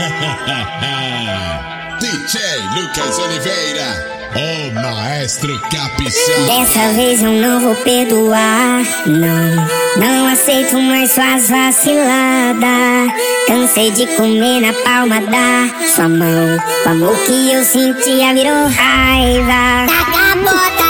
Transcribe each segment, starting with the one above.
DJ Lucas Oliveira. O maestro capixaba. Dessa vez eu não vou perdoar. Não, não aceito mais suas vaciladas. Cansei de comer na palma da sua mão. O amor que eu sentia virou raiva. Taca a bota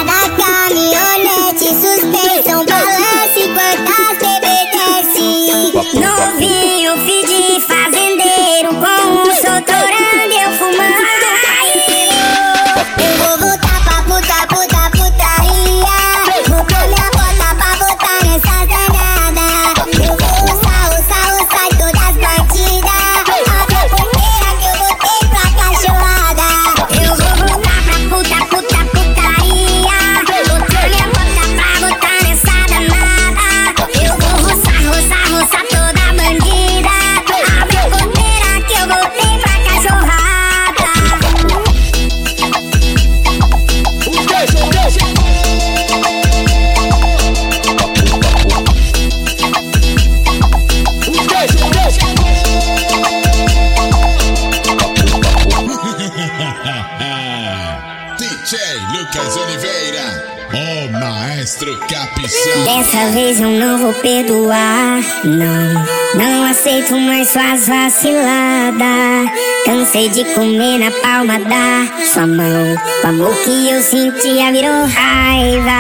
DJ Lucas Oliveira. O maestro capixaba. Dessa vez eu não vou perdoar. Não, não aceito mais suas vaciladas. Cansei de comer na palma da sua mão. O amor que eu sentia virou raiva.